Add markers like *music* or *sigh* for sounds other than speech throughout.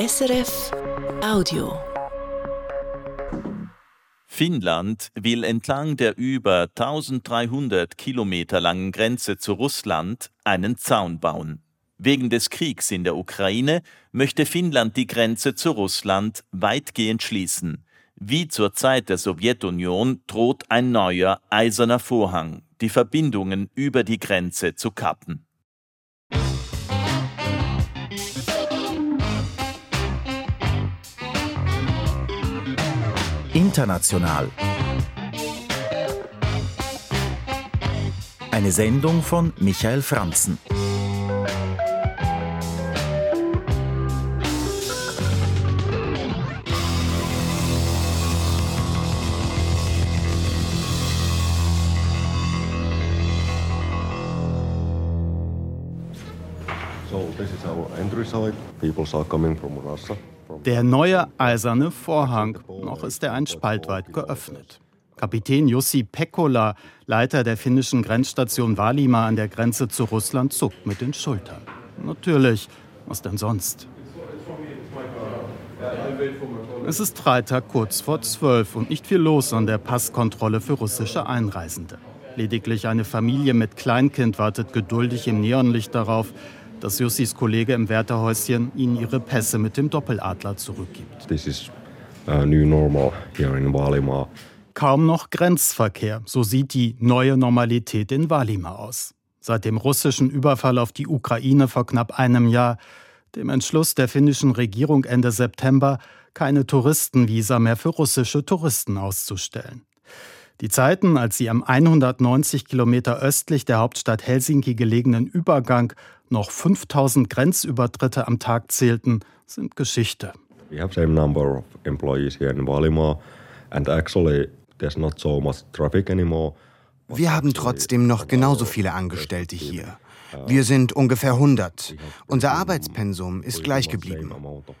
SRF Audio. Finnland will entlang der über 1300 Kilometer langen Grenze zu Russland einen Zaun bauen. Wegen des Kriegs in der Ukraine möchte Finnland die Grenze zu Russland weitgehend schließen. Wie zur Zeit der Sowjetunion droht ein neuer eiserner Vorhang, die Verbindungen über die Grenze zu kappen. International. Eine Sendung von Michael Franzen. Der neue eiserne Vorhang, noch ist er ein Spalt weit geöffnet. Kapitän Jussi Pekkola, Leiter der finnischen Grenzstation Valima an der Grenze zu Russland, zuckt mit den Schultern. Natürlich, was denn sonst? Es ist Freitag kurz vor zwölf und nicht viel los an der Passkontrolle für russische Einreisende. Lediglich eine Familie mit Kleinkind wartet geduldig im Neonlicht darauf, dass Jussis Kollege im Wärterhäuschen ihnen ihre Pässe mit dem Doppeladler zurückgibt. This is a new normal here in Valima. Kaum noch Grenzverkehr, so sieht die neue Normalität in Valima aus. Seit dem russischen Überfall auf die Ukraine vor knapp einem Jahr, dem Entschluss der finnischen Regierung Ende September, keine Touristenvisa mehr für russische Touristen auszustellen. Die Zeiten, als sie am 190 Kilometer östlich der Hauptstadt Helsinki gelegenen Übergang noch 5000 Grenzübertritte am Tag zählten, sind Geschichte. We have same number of employees here in Valima and actually there's not so much traffic anymore. Wir haben trotzdem noch genauso viele Angestellte hier. Wir sind ungefähr 100. Unser Arbeitspensum ist gleich geblieben.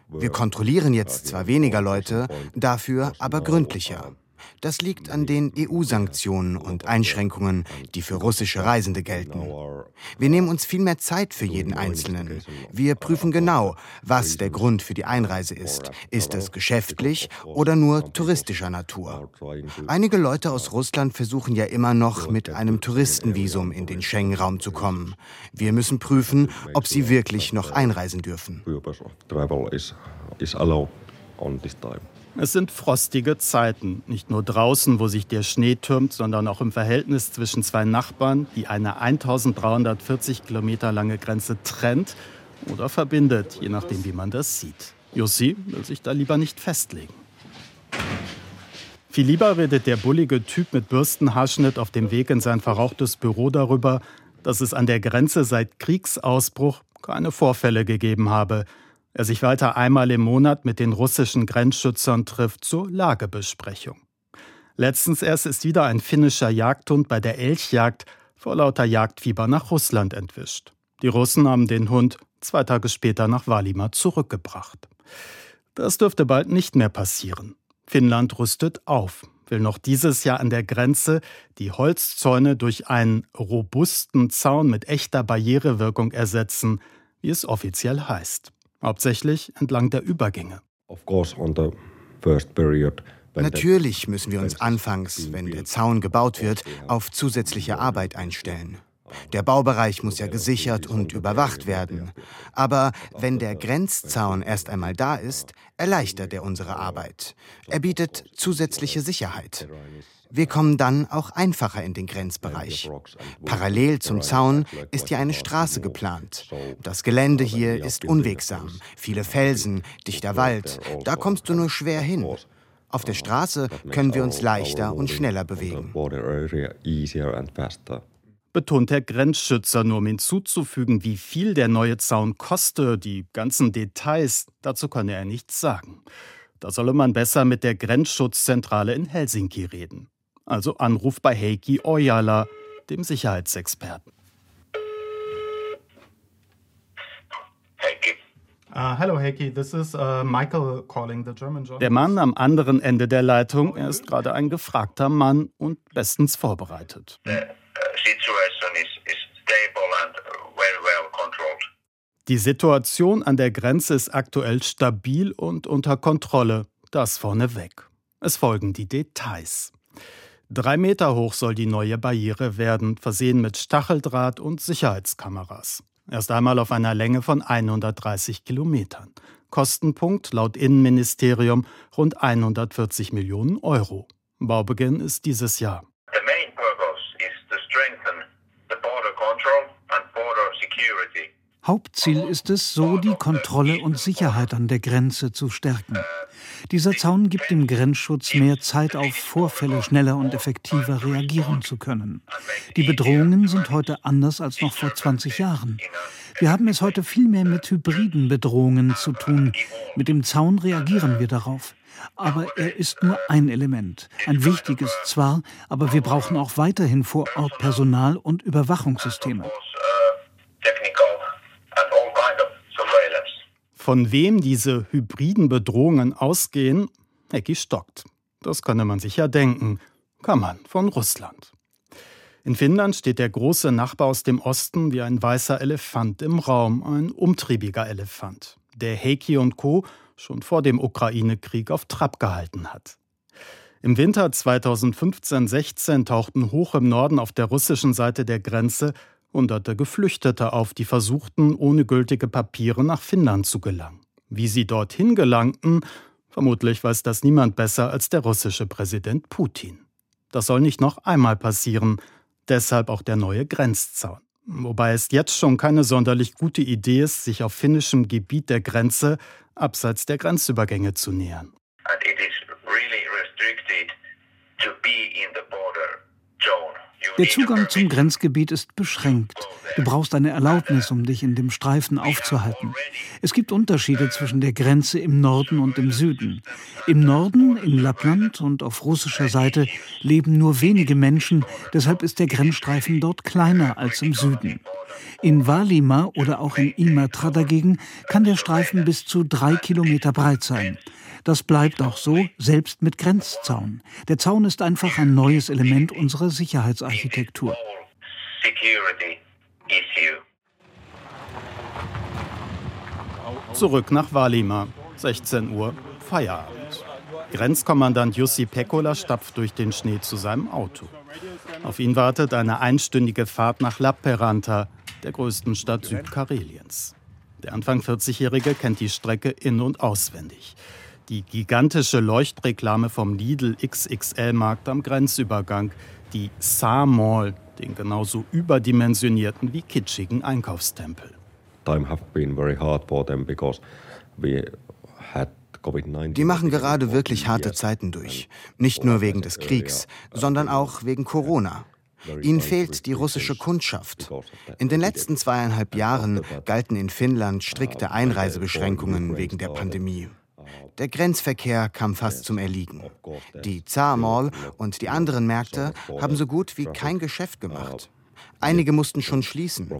Wir kontrollieren jetzt zwar weniger Leute, dafür aber gründlicher. Das liegt an den EU-Sanktionen und Einschränkungen, die für russische Reisende gelten. Wir nehmen uns viel mehr Zeit für jeden Einzelnen. Wir prüfen genau, was der Grund für die Einreise ist. Ist es geschäftlich oder nur touristischer Natur? Einige Leute aus Russland versuchen ja immer noch mit einem Touristenvisum in den Schengen-Raum zu kommen. Wir müssen prüfen, ob sie wirklich noch einreisen dürfen. Travel is, allowed on this time. Es sind frostige Zeiten, nicht nur draußen, wo sich der Schnee türmt, sondern auch im Verhältnis zwischen zwei Nachbarn, die eine 1340 Kilometer lange Grenze trennt oder verbindet, je nachdem, wie man das sieht. Jussi will sich da lieber nicht festlegen. Viel lieber redet der bullige Typ mit Bürstenhaarschnitt auf dem Weg in sein verrauchtes Büro darüber, dass es an der Grenze seit Kriegsausbruch keine Vorfälle gegeben habe, er sich weiter einmal im Monat mit den russischen Grenzschützern trifft zur Lagebesprechung. Letztens erst ist wieder ein finnischer Jagdhund bei der Elchjagd vor lauter Jagdfieber nach Russland entwischt. Die Russen haben den Hund zwei Tage später nach Valima zurückgebracht. Das dürfte bald nicht mehr passieren. Finnland rüstet auf, will noch dieses Jahr an der Grenze die Holzzäune durch einen robusten Zaun mit echter Barrierewirkung ersetzen, wie es offiziell heißt hauptsächlich entlang der Übergänge. Natürlich müssen wir uns anfangs, wenn der Zaun gebaut wird, auf zusätzliche Arbeit einstellen. Der Baubereich muss ja gesichert und überwacht werden. Aber wenn der Grenzzaun erst einmal da ist, erleichtert er unsere Arbeit. Er bietet zusätzliche Sicherheit. Wir kommen dann auch einfacher in den Grenzbereich. Parallel zum Zaun ist ja eine Straße geplant. Das Gelände hier ist unwegsam. Viele Felsen, dichter Wald. Da kommst du nur schwer hin. Auf der Straße können wir uns leichter und schneller bewegen. Betont der Grenzschützer, nur um hinzuzufügen, wie viel der neue Zaun koste, die ganzen Details, dazu könne er nichts sagen. Da solle man besser mit der Grenzschutzzentrale in Helsinki reden also Anruf bei Heikki Ojala, dem Sicherheitsexperten. Uh, hello, Heikki. This is uh, Michael calling the German journalist. Der Mann am anderen Ende der Leitung, er ist gerade ein gefragter Mann und bestens vorbereitet. The Die Situation an der Grenze ist aktuell stabil und unter Kontrolle. Das vorneweg. Es folgen die Details. Drei Meter hoch soll die neue Barriere werden, versehen mit Stacheldraht und Sicherheitskameras. Erst einmal auf einer Länge von 130 Kilometern. Kostenpunkt laut Innenministerium rund 140 Millionen Euro. Baubeginn ist dieses Jahr. The main purpose is to strengthen the border control and border security. Hauptziel ist es, so die Kontrolle und Sicherheit an der Grenze zu stärken. Dieser Zaun gibt dem Grenzschutz mehr Zeit, auf Vorfälle schneller und effektiver reagieren zu können. Die Bedrohungen sind heute anders als noch vor 20 Jahren. Wir haben es heute viel mehr mit hybriden Bedrohungen zu tun. Mit dem Zaun reagieren wir darauf. Aber er ist nur ein Element. Ein wichtiges zwar, aber wir brauchen auch weiterhin vor Ort Personal und Überwachungssysteme. Von wem diese hybriden Bedrohungen ausgehen, Ecki stockt. Das könne man sich ja denken. Kann man von Russland. In Finnland steht der große Nachbar aus dem Osten wie ein weißer Elefant im Raum, ein umtriebiger Elefant, der Heikki und Co. schon vor dem Ukraine-Krieg auf Trab gehalten hat. Im Winter 2015-16 tauchten hoch im Norden auf der russischen Seite der Grenze Hunderte Geflüchtete auf, die versuchten, ohne gültige Papiere nach Finnland zu gelangen. Wie sie dorthin gelangten, vermutlich weiß das niemand besser als der russische Präsident Putin. Das soll nicht noch einmal passieren, deshalb auch der neue Grenzzaun. Wobei es jetzt schon keine sonderlich gute Idee ist, sich auf finnischem Gebiet der Grenze abseits der Grenzübergänge zu nähern. And it is really restricted to be in the border zone. Der Zugang zum Grenzgebiet ist beschränkt. Du brauchst eine Erlaubnis, um dich in dem Streifen aufzuhalten. Es gibt Unterschiede zwischen der Grenze im Norden und im Süden. Im Norden, in Lappland und auf russischer Seite leben nur wenige Menschen, deshalb ist der Grenzstreifen dort kleiner als im Süden. In Valima oder auch in Imatra dagegen kann der Streifen bis zu drei Kilometer breit sein. Das bleibt auch so, selbst mit Grenzzaun. Der Zaun ist einfach ein neues Element unserer Sicherheitsarchitektur. Zurück nach Valima, 16 Uhr, Feierabend. Grenzkommandant Jussi Pekola stapft durch den Schnee zu seinem Auto. Auf ihn wartet eine einstündige Fahrt nach Lappeenranta, der größten Stadt Südkareliens. Der Anfang 40-Jährige kennt die Strecke in- und auswendig. Die gigantische Leuchtreklame vom Lidl XXL-Markt am Grenzübergang, die Saar Mall, den genauso überdimensionierten wie kitschigen Einkaufstempel. Time have been very hard for them because we had die machen gerade wirklich harte Zeiten durch. Nicht nur wegen des Kriegs, sondern auch wegen Corona. Ihnen fehlt die russische Kundschaft. In den letzten zweieinhalb Jahren galten in Finnland strikte Einreisebeschränkungen wegen der Pandemie. Der Grenzverkehr kam fast zum Erliegen. Die Zar Mall und die anderen Märkte haben so gut wie kein Geschäft gemacht. Einige mussten schon schließen.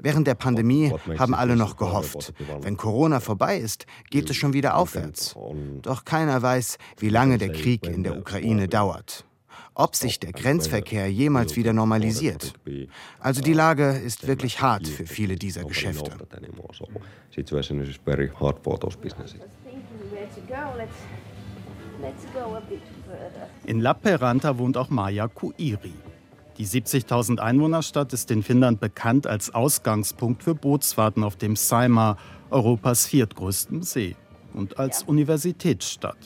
Während der Pandemie haben alle noch gehofft. Wenn Corona vorbei ist, geht es schon wieder aufwärts. Doch keiner weiß, wie lange der Krieg in der Ukraine dauert. Ob sich der Grenzverkehr jemals wieder normalisiert. Also die Lage ist wirklich hart für viele dieser Geschäfte. In Lappeenranta wohnt auch Maja Kuiri. Die 70.000 Einwohnerstadt ist in Finnland bekannt als Ausgangspunkt für Bootsfahrten auf dem Saimaa, Europas viertgrößten See, und als Universitätsstadt.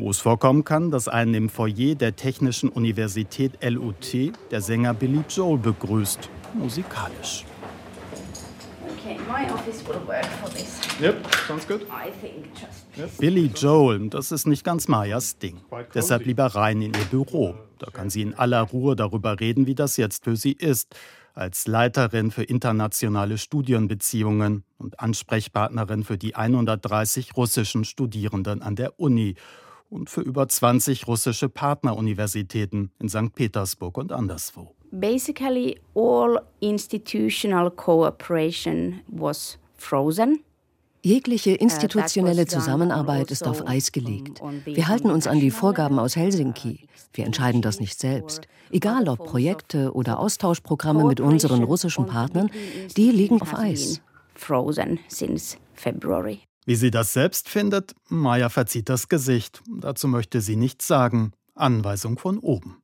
Wo es vorkommen kann, dass einen im Foyer der Technischen Universität LUT der Sänger Billy Joel begrüßt, musikalisch. Okay, my office will work for this. Yep, sounds good. I think just yep. Billy Joel, das ist nicht ganz Mayas Ding. Deshalb lieber rein in ihr Büro. Da kann sie in aller Ruhe darüber reden, wie das jetzt für sie ist. Als Leiterin für internationale Studienbeziehungen und Ansprechpartnerin für die 130 russischen Studierenden an der Uni und für über 20 russische Partneruniversitäten in St. Petersburg und anderswo. Basically all institutional cooperation was frozen. Jegliche uh, institutionelle Zusammenarbeit ist auf Eis gelegt. Wir halten uns an die Vorgaben aus Helsinki. Wir entscheiden das nicht selbst. Egal ob Projekte oder Austauschprogramme mit unseren russischen Partnern, die liegen auf Eis. frozen since February. Wie sie das selbst findet, Maya verzieht das Gesicht. Dazu möchte sie nichts sagen. Anweisung von oben.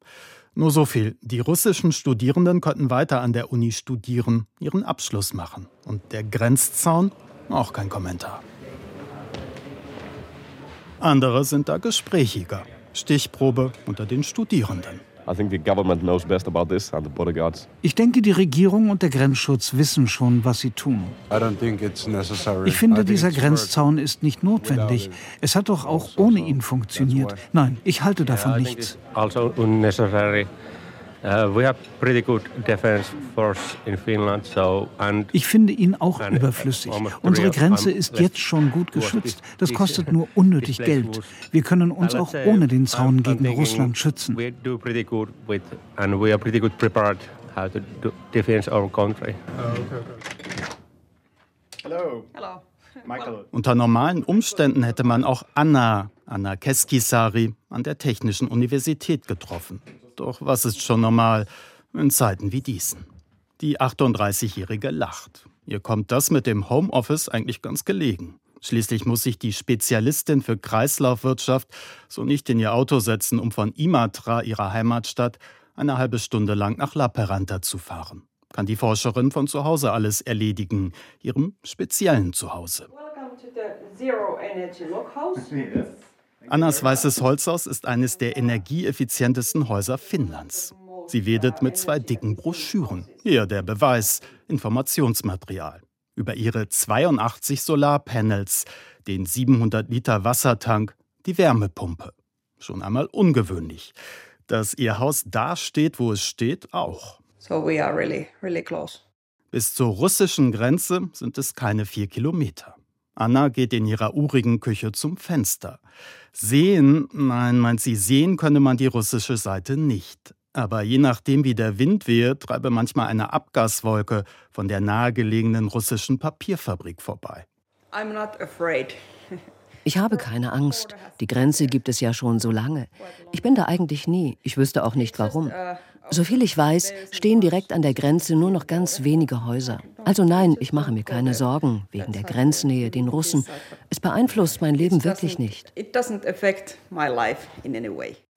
Nur so viel. Die russischen Studierenden konnten weiter an der Uni studieren, ihren Abschluss machen. Und der Grenzzaun? Auch kein Kommentar. Andere sind da gesprächiger. Stichprobe unter den Studierenden. Ich denke, die Regierung und der Grenzschutz wissen schon, was sie tun. Ich finde, dieser Grenzzaun ist nicht notwendig. Es hat doch auch ohne ihn funktioniert. Nein, ich halte davon nichts. Also unnecessary. Uh, ich finde ihn auch überflüssig. Unsere Grenze ist jetzt schon gut geschützt. Das kostet *laughs* nur unnötig Geld. Wir können uns auch ohne den Zaun gegen Russland schützen. Hallo. Unter normalen Umständen hätte man auch Anna, Anna Keskisari, an der Technischen Universität getroffen. Doch was ist schon normal in Zeiten wie diesen? Die 38-Jährige lacht. Ihr kommt das mit dem Homeoffice eigentlich ganz gelegen. Schließlich muss sich die Spezialistin für Kreislaufwirtschaft so nicht in ihr Auto setzen, um von Imatra, ihrer Heimatstadt, eine halbe Stunde lang nach La Peranta zu fahren. Kann die Forscherin von zu Hause alles erledigen, ihrem speziellen Zuhause. Annas weißes Holzhaus ist eines der energieeffizientesten Häuser Finnlands. Sie wedet mit zwei dicken Broschüren. Hier der Beweis, Informationsmaterial. Über ihre 82 Solarpanels, den 700 Liter Wassertank, die Wärmepumpe. Schon einmal ungewöhnlich. Dass ihr Haus da steht, wo es steht, auch. So we are really, really close. Bis zur russischen Grenze sind es keine vier Kilometer. Anna geht in ihrer urigen Küche zum Fenster. Sehen, nein, meint sie, sehen könne man die russische Seite nicht. Aber je nachdem, wie der Wind wehe, treibe manchmal eine Abgaswolke von der nahegelegenen russischen Papierfabrik vorbei. I'm not afraid. *laughs* Ich habe keine Angst. Die Grenze gibt es ja schon so lange. Ich bin da eigentlich nie. Ich wüsste auch nicht warum. Soviel ich weiß, stehen direkt an der Grenze nur noch ganz wenige Häuser. Also nein, ich mache mir keine Sorgen wegen der Grenznähe den Russen. Es beeinflusst mein Leben wirklich nicht.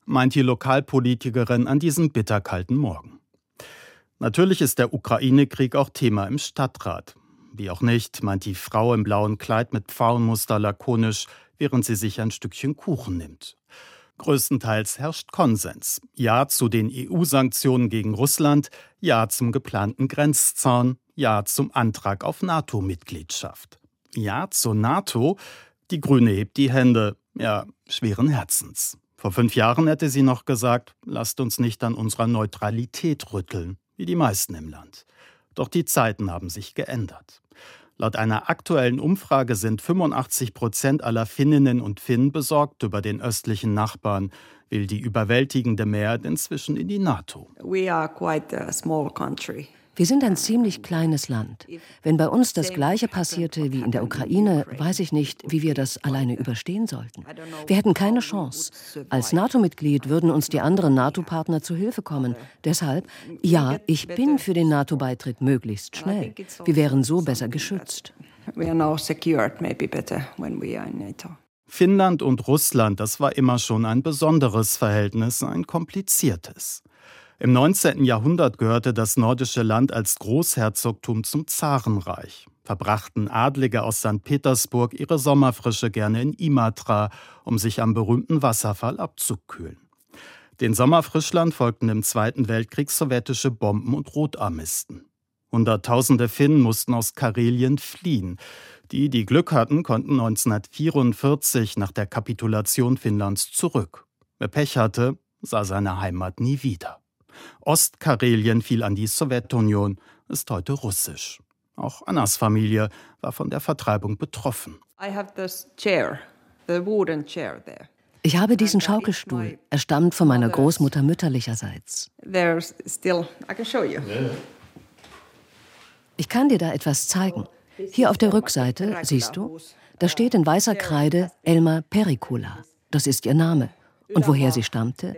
Meint die Lokalpolitikerin an diesem bitterkalten Morgen. Natürlich ist der Ukraine-Krieg auch Thema im Stadtrat. Wie auch nicht, meint die Frau im blauen Kleid mit Pfauenmuster lakonisch, während sie sich ein Stückchen Kuchen nimmt. Größtenteils herrscht Konsens. Ja zu den EU-Sanktionen gegen Russland, ja zum geplanten Grenzzaun, ja zum Antrag auf NATO-Mitgliedschaft. Ja zur NATO, die Grüne hebt die Hände, ja, schweren Herzens. Vor fünf Jahren hätte sie noch gesagt, lasst uns nicht an unserer Neutralität rütteln, wie die meisten im Land. Doch die Zeiten haben sich geändert. Laut einer aktuellen Umfrage sind 85 Prozent aller Finninnen und Finnen besorgt über den östlichen Nachbarn, will die überwältigende Mehrheit inzwischen in die NATO. We are quite a small country. Wir sind ein ziemlich kleines Land. Wenn bei uns das Gleiche passierte wie in der Ukraine, weiß ich nicht, wie wir das alleine überstehen sollten. Wir hätten keine Chance. Als NATO-Mitglied würden uns die anderen NATO-Partner zu Hilfe kommen. Deshalb, ja, ich bin für den NATO-Beitritt möglichst schnell. Wir wären so besser geschützt. Finnland und Russland, das war immer schon ein besonderes Verhältnis, ein kompliziertes. Im 19. Jahrhundert gehörte das nordische Land als Großherzogtum zum Zarenreich. Verbrachten Adlige aus St. Petersburg ihre Sommerfrische gerne in Imatra, um sich am berühmten Wasserfall abzukühlen. Den Sommerfrischland folgten im Zweiten Weltkrieg sowjetische Bomben und Rotarmisten. Hunderttausende Finnen mussten aus Karelien fliehen. Die, die Glück hatten, konnten 1944 nach der Kapitulation Finnlands zurück. Wer Pech hatte, sah seine Heimat nie wieder. Ostkarelien fiel an die Sowjetunion, ist heute russisch. Auch Annas Familie war von der Vertreibung betroffen. Ich habe diesen Schaukelstuhl. Er stammt von meiner Großmutter mütterlicherseits. Ich kann dir da etwas zeigen. Hier auf der Rückseite, siehst du, da steht in weißer Kreide Elma Pericula. Das ist ihr Name. Und woher sie stammte?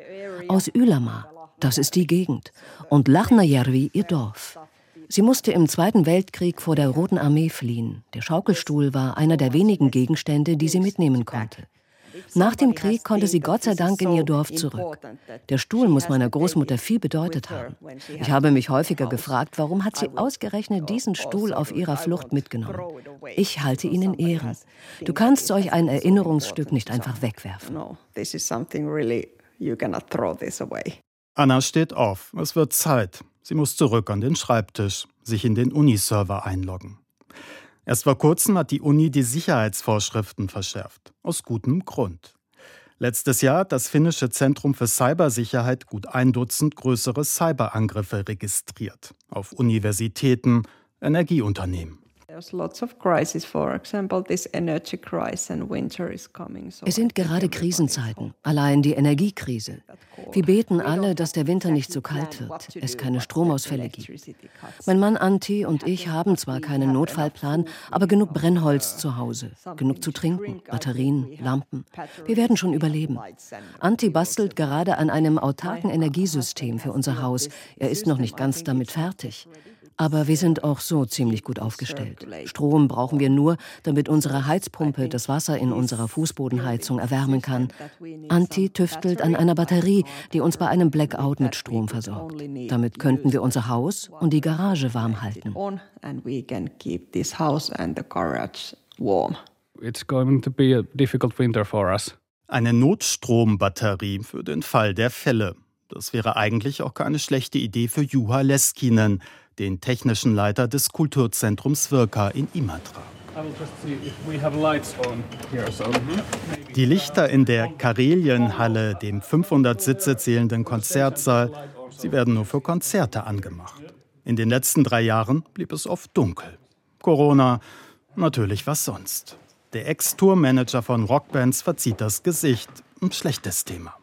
Aus Ylama. Das ist die Gegend. Und Lachnajärvi ihr Dorf. Sie musste im Zweiten Weltkrieg vor der Roten Armee fliehen. Der Schaukelstuhl war einer der wenigen Gegenstände, die sie mitnehmen konnte. Nach dem Krieg konnte sie Gott sei Dank in ihr Dorf zurück. Der Stuhl muss meiner Großmutter viel bedeutet haben. Ich habe mich häufiger gefragt, warum hat sie ausgerechnet diesen Stuhl auf ihrer Flucht mitgenommen. Ich halte ihn in Ehren. Du kannst solch ein Erinnerungsstück nicht einfach wegwerfen. Anna steht auf. Es wird Zeit. Sie muss zurück an den Schreibtisch, sich in den Uniserver einloggen. Erst vor kurzem hat die Uni die Sicherheitsvorschriften verschärft. Aus gutem Grund. Letztes Jahr hat das finnische Zentrum für Cybersicherheit gut ein Dutzend größere Cyberangriffe registriert. Auf Universitäten, Energieunternehmen. Es sind gerade Krisenzeiten, allein die Energiekrise. Wir beten alle, dass der Winter nicht zu kalt wird, es keine Stromausfälle gibt. Mein Mann Anti und ich haben zwar keinen Notfallplan, aber genug Brennholz zu Hause, genug zu trinken, Batterien, Lampen. Wir werden schon überleben. Anti bastelt gerade an einem autarken Energiesystem für unser Haus. Er ist noch nicht ganz damit fertig. Aber wir sind auch so ziemlich gut aufgestellt. Strom brauchen wir nur, damit unsere Heizpumpe das Wasser in unserer Fußbodenheizung erwärmen kann. Anti tüftelt an einer Batterie, die uns bei einem Blackout mit Strom versorgt. Damit könnten wir unser Haus und die Garage warm halten. It's going to be a difficult winter for us. Eine Notstrombatterie für den Fall der Fälle. Das wäre eigentlich auch keine schlechte Idee für Juha Leskinen, den technischen Leiter des Kulturzentrums Virka in Imatra. Die Lichter in der Karelienhalle, dem 500 Sitze zählenden Konzertsaal, sie werden nur für Konzerte angemacht. In den letzten drei Jahren blieb es oft dunkel. Corona, natürlich was sonst. Der Ex-Tourmanager von Rockbands verzieht das Gesicht. Ein schlechtes Thema.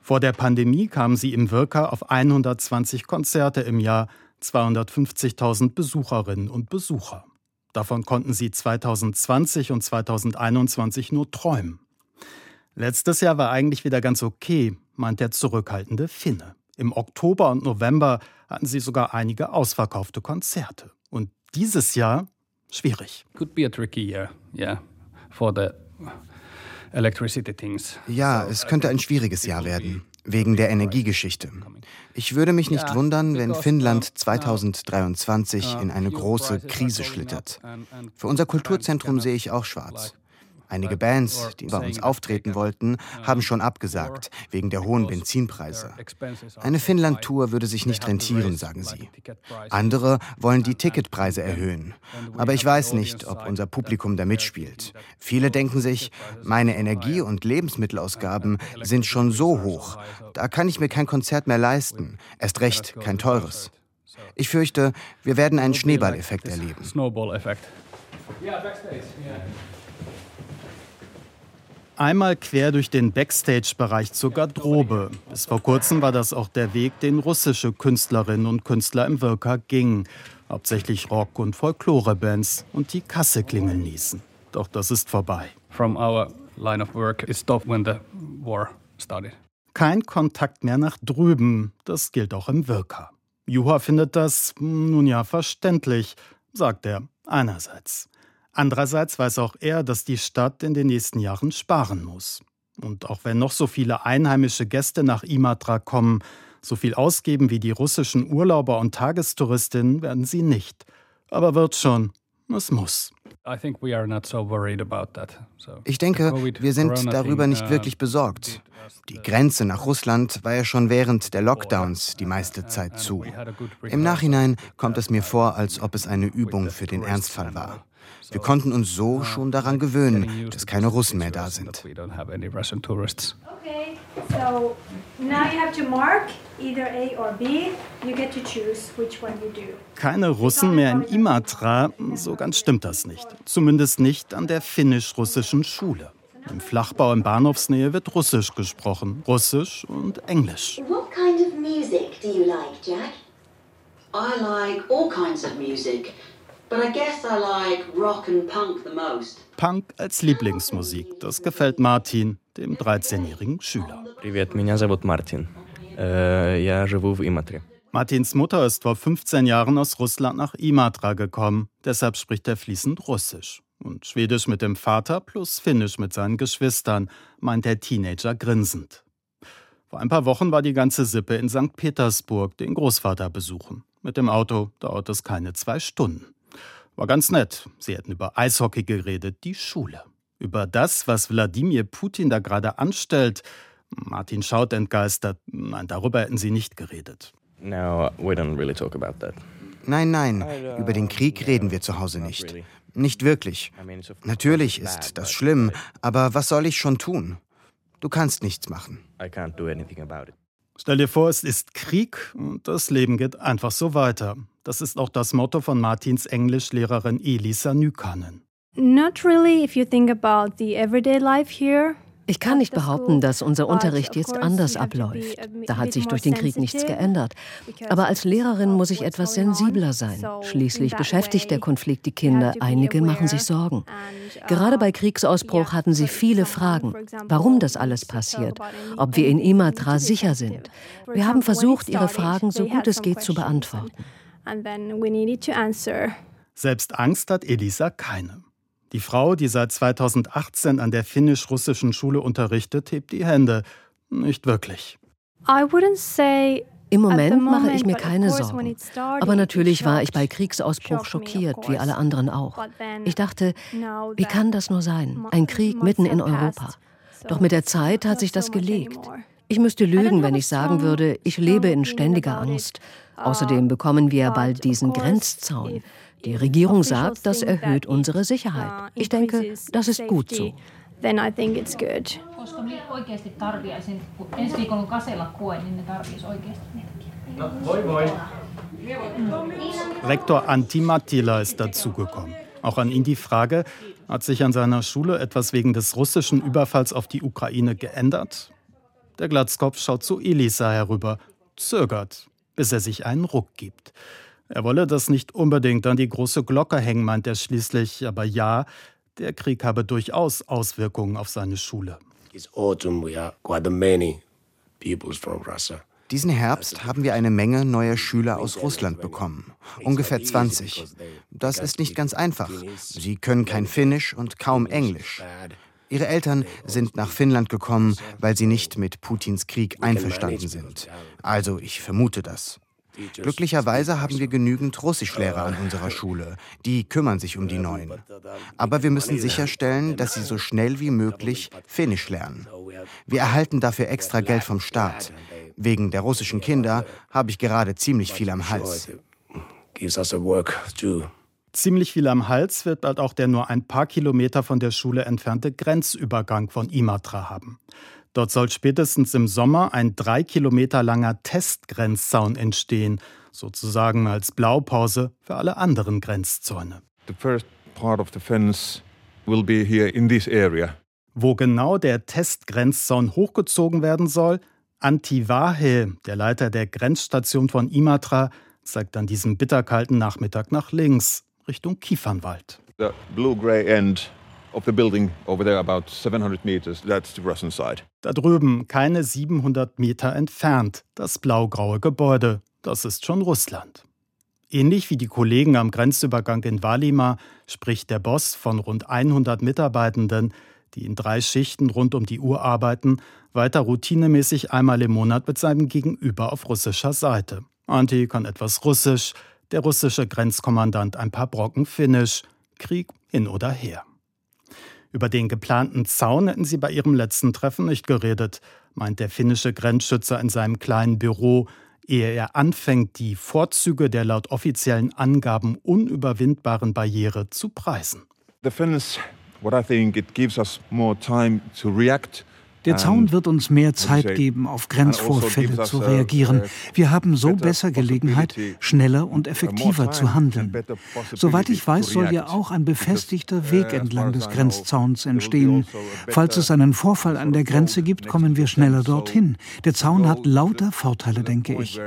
Vor der Pandemie kamen sie im Wirka auf 120 Konzerte im Jahr, 250.000 Besucherinnen und Besucher. Davon konnten sie 2020 und 2021 nur träumen. Letztes Jahr war eigentlich wieder ganz okay, meint der zurückhaltende Finne. Im Oktober und November hatten sie sogar einige ausverkaufte Konzerte. Und dieses Jahr schwierig. Could be a tricky year, yeah, for the electricity things. Ja, es könnte ein schwieriges Jahr werden wegen der Energiegeschichte. Ich würde mich nicht wundern, wenn Finnland 2023 in eine große Krise schlittert. Für unser Kulturzentrum sehe ich auch schwarz. Einige Bands, die bei uns auftreten wollten, haben schon abgesagt, wegen der hohen Benzinpreise. Eine Finnland-Tour würde sich nicht rentieren, sagen sie. Andere wollen die Ticketpreise erhöhen. Aber ich weiß nicht, ob unser Publikum da mitspielt. Viele denken sich, meine Energie- und Lebensmittelausgaben sind schon so hoch. Da kann ich mir kein Konzert mehr leisten. Erst recht kein teures. Ich fürchte, wir werden einen Schneeballeffekt erleben. Ja, backstage. Einmal quer durch den Backstage-Bereich zur Garderobe. Bis vor kurzem war das auch der Weg, den russische Künstlerinnen und Künstler im Wirka gingen. Hauptsächlich Rock- und Folklore-Bands und die Kasse klingeln ließen. Doch das ist vorbei. From our line of work, it stopped when the war started. Kein Kontakt mehr nach drüben. Das gilt auch im Wirka. Juha findet das, hm, nun ja, verständlich, sagt er einerseits. Andererseits weiß auch er, dass die Stadt in den nächsten Jahren sparen muss. Und auch wenn noch so viele einheimische Gäste nach Imatra kommen, so viel ausgeben wie die russischen Urlauber und Tagestouristinnen werden sie nicht. Aber wird schon. Es muss. Ich denke, wir sind darüber nicht uh, wirklich besorgt. Die Grenze nach Russland war ja schon während der Lockdowns die meiste Zeit zu. Im Nachhinein kommt es mir vor, als ob es eine Übung für den Ernstfall war. Wir konnten uns so schon daran gewöhnen, dass keine Russen mehr da sind. Okay, so now you have to mark either A or B. You get to choose which one you do. Keine Russen mehr in Imatra, so ganz stimmt das nicht. Zumindest nicht an der finnisch-russischen Schule. Im Flachbau in Bahnhofsnähe wird Russisch gesprochen. Russisch und Englisch. What kind of music do you like, Jack? I like all kinds of music. But I guess I like rock and punk the most. Punk als Lieblingsmusik, das gefällt Martin, dem 13-jährigen Schüler. Привет, меня зовут Мартин. Я живу в Иматре. Martins Mutter ist vor 15 Jahren aus Russland nach Imatra gekommen. Deshalb spricht er fließend Russisch. Und Schwedisch mit dem Vater plus Finnisch mit seinen Geschwistern, meint der Teenager grinsend. Vor ein paar Wochen war die ganze Sippe in St. Petersburg den Großvater besuchen. Mit dem Auto dauert es keine zwei Stunden. War ganz nett. Sie hätten über Eishockey geredet, die Schule. Über das, was Wladimir Putin da gerade anstellt. Martin schaut entgeistert. Nein, darüber hätten sie nicht geredet. No, we don't really talk about that. Nein, nein, über den Krieg reden wir zu Hause nicht. Nicht wirklich. Natürlich ist das schlimm, aber was soll ich schon tun? Du kannst nichts machen. Stell dir vor, es ist Krieg und das Leben geht einfach so weiter. Das ist auch das Motto von Martins Englischlehrerin Elisa Nykanen. Not really if you think about the everyday life here. Ich kann nicht behaupten, dass unser Unterricht jetzt anders abläuft. Da hat sich durch den Krieg nichts geändert. Aber als Lehrerin muss ich etwas sensibler sein. Schließlich beschäftigt der Konflikt die Kinder. Einige machen sich Sorgen. Gerade bei Kriegsausbruch hatten sie viele Fragen, warum das alles passiert, ob wir in Imatra sicher sind. Wir haben versucht, ihre Fragen so gut es geht zu beantworten. Selbst Angst hat Elisa keine. Die Frau, die seit 2018 an der finnisch-russischen Schule unterrichtet, hebt die Hände. Nicht wirklich. Im Moment mache ich mir keine Sorgen. Aber natürlich war ich bei Kriegsausbruch schockiert, wie alle anderen auch. Ich dachte, wie kann das nur sein? Ein Krieg mitten in Europa. Doch mit der Zeit hat sich das gelegt. Ich müsste lügen, wenn ich sagen würde, ich lebe in ständiger Angst. Außerdem bekommen wir bald diesen Grenzzaun. Die Regierung sagt, das erhöht unsere Sicherheit. Ich denke, das ist gut so. Then I think it's good. Rektor Antti Mattila ist dazugekommen. Auch an ihn die Frage, hat sich an seiner Schule etwas wegen des russischen Überfalls auf die Ukraine geändert? Der Glatzkopf schaut zu Elisa herüber, zögert, bis er sich einen Ruck gibt. Er wolle das nicht unbedingt an die große Glocke hängen, meint er schließlich, aber ja, der Krieg habe durchaus Auswirkungen auf seine Schule. Diesen Herbst haben wir eine Menge neuer Schüler aus Russland bekommen. Ungefähr 20. Das ist nicht ganz einfach. Sie können kein Finnisch und kaum Englisch. Ihre Eltern sind nach Finnland gekommen, weil sie nicht mit Putins Krieg einverstanden sind. Also ich vermute das. Glücklicherweise haben wir genügend Russischlehrer an unserer Schule. Die kümmern sich um die Neuen. Aber wir müssen sicherstellen, dass sie so schnell wie möglich Finnisch lernen. Wir erhalten dafür extra Geld vom Staat. Wegen der russischen Kinder habe ich gerade ziemlich viel am Hals. Ziemlich viel am Hals wird bald auch der nur ein paar Kilometer von der Schule entfernte Grenzübergang von Imatra haben. Dort soll spätestens im Sommer ein drei Kilometer langer Testgrenzzaun entstehen, sozusagen als Blaupause für alle anderen Grenzzäune. Wo genau der Testgrenzzaun hochgezogen werden soll, Antti Vahe, der Leiter der Grenzstation von Imatra, zeigt an diesem bitterkalten Nachmittag nach links, Richtung Kiefernwald. The blue-gray end of the building over there about 700 meters. That's the Russian side. Da drüben, keine 700 Meter entfernt, das blaugraue Gebäude. Das ist schon Russland. Ähnlich wie die Kollegen am Grenzübergang in Valima spricht der Boss von rund 100 Mitarbeitenden, die in drei Schichten rund um die Uhr arbeiten, weiter routinemäßig einmal im Monat mit seinem Gegenüber auf russischer Seite. Anti kann etwas Russisch, der russische Grenzkommandant ein paar Brocken Finnisch, Krieg hin oder her. Über den geplanten Zaun hätten sie bei ihrem letzten Treffen nicht geredet, meint der finnische Grenzschützer in seinem kleinen Büro, ehe er anfängt, die Vorzüge der laut offiziellen Angaben unüberwindbaren Barriere zu preisen. The Finns, what I think it gives us more time to react der Zaun wird uns mehr Zeit geben, auf Grenzvorfälle zu reagieren. Wir haben so besser Gelegenheit, schneller und effektiver zu handeln. Soweit ich weiß, soll ja auch ein befestigter Weg entlang des Grenzzauns entstehen. Falls es einen Vorfall an der Grenze gibt, kommen wir schneller dorthin. Der Zaun hat lauter Vorteile, denke ich.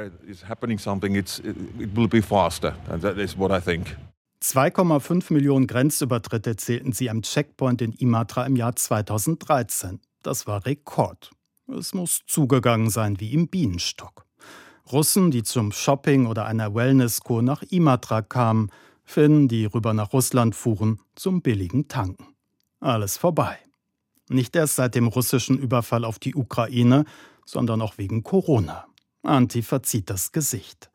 2,5 Millionen Grenzübertritte zählten sie am Checkpoint in Imatra im Jahr 2013. Das war Rekord. Es muss zugegangen sein wie im Bienenstock. Russen, die zum Shopping oder einer Wellnesskur nach Imatra kamen, Finnen, die rüber nach Russland fuhren, zum billigen Tanken. Alles vorbei. Nicht erst seit dem russischen Überfall auf die Ukraine, sondern auch wegen Corona. Anti verzieht das Gesicht.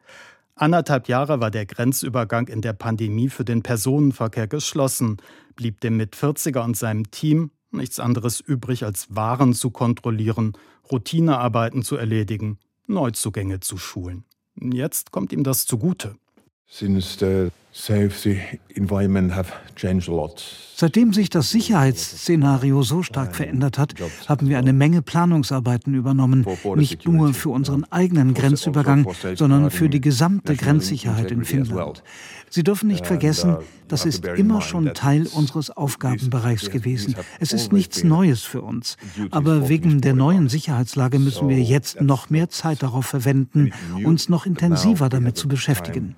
Anderthalb Jahre war der Grenzübergang in der Pandemie für den Personenverkehr geschlossen, blieb dem Mit-40er und seinem Team nichts anderes übrig, als Waren zu kontrollieren, Routinearbeiten zu erledigen, Neuzugänge zu schulen. Jetzt kommt ihm das zugute. Since the safety environment have changed a lot. Seitdem sich das Sicherheitsszenario so stark verändert hat, haben wir eine Menge Planungsarbeiten übernommen, nicht nur für unseren eigenen Grenzübergang, sondern für die gesamte Grenzsicherheit in Finnland. Sie dürfen nicht vergessen, das ist immer schon Teil unseres Aufgabenbereichs gewesen. Es ist nichts Neues für uns. Aber wegen der neuen Sicherheitslage müssen wir jetzt noch mehr Zeit darauf verwenden, uns noch intensiver damit zu beschäftigen.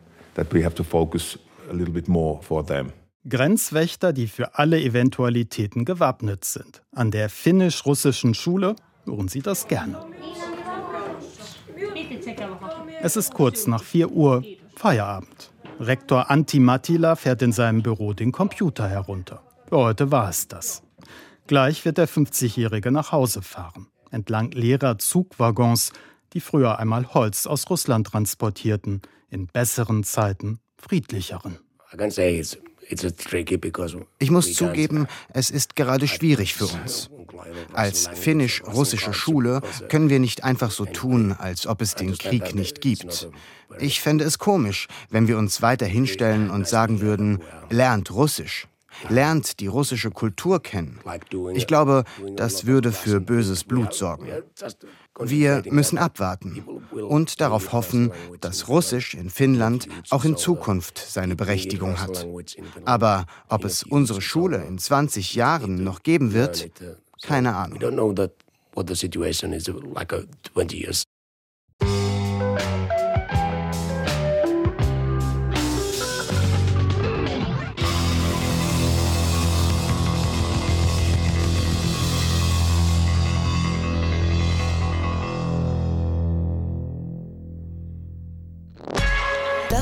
Grenzwächter, die für alle Eventualitäten gewappnet sind. An der finnisch-russischen Schule hören sie das gerne. Es ist kurz nach 4 Uhr, Feierabend. Rektor Antti Mattila fährt in seinem Büro den Computer herunter. Für heute war es das. Gleich wird der 50-Jährige nach Hause fahren, entlang leerer Zugwaggons, die früher einmal Holz aus Russland transportierten, in besseren Zeiten friedlicheren. Ich muss zugeben, es ist gerade schwierig für uns. Als finnisch-russische Schule können wir nicht einfach so tun, als ob es den Krieg nicht gibt. Ich fände es komisch, wenn wir uns weiter hinstellen und sagen würden, lernt Russisch lernt die russische Kultur kennen. Ich glaube, das würde für böses Blut sorgen. Wir müssen abwarten und darauf hoffen, dass Russisch in Finnland auch in Zukunft seine Berechtigung hat. Aber ob es unsere Schule in 20 Jahren noch geben wird, keine Ahnung.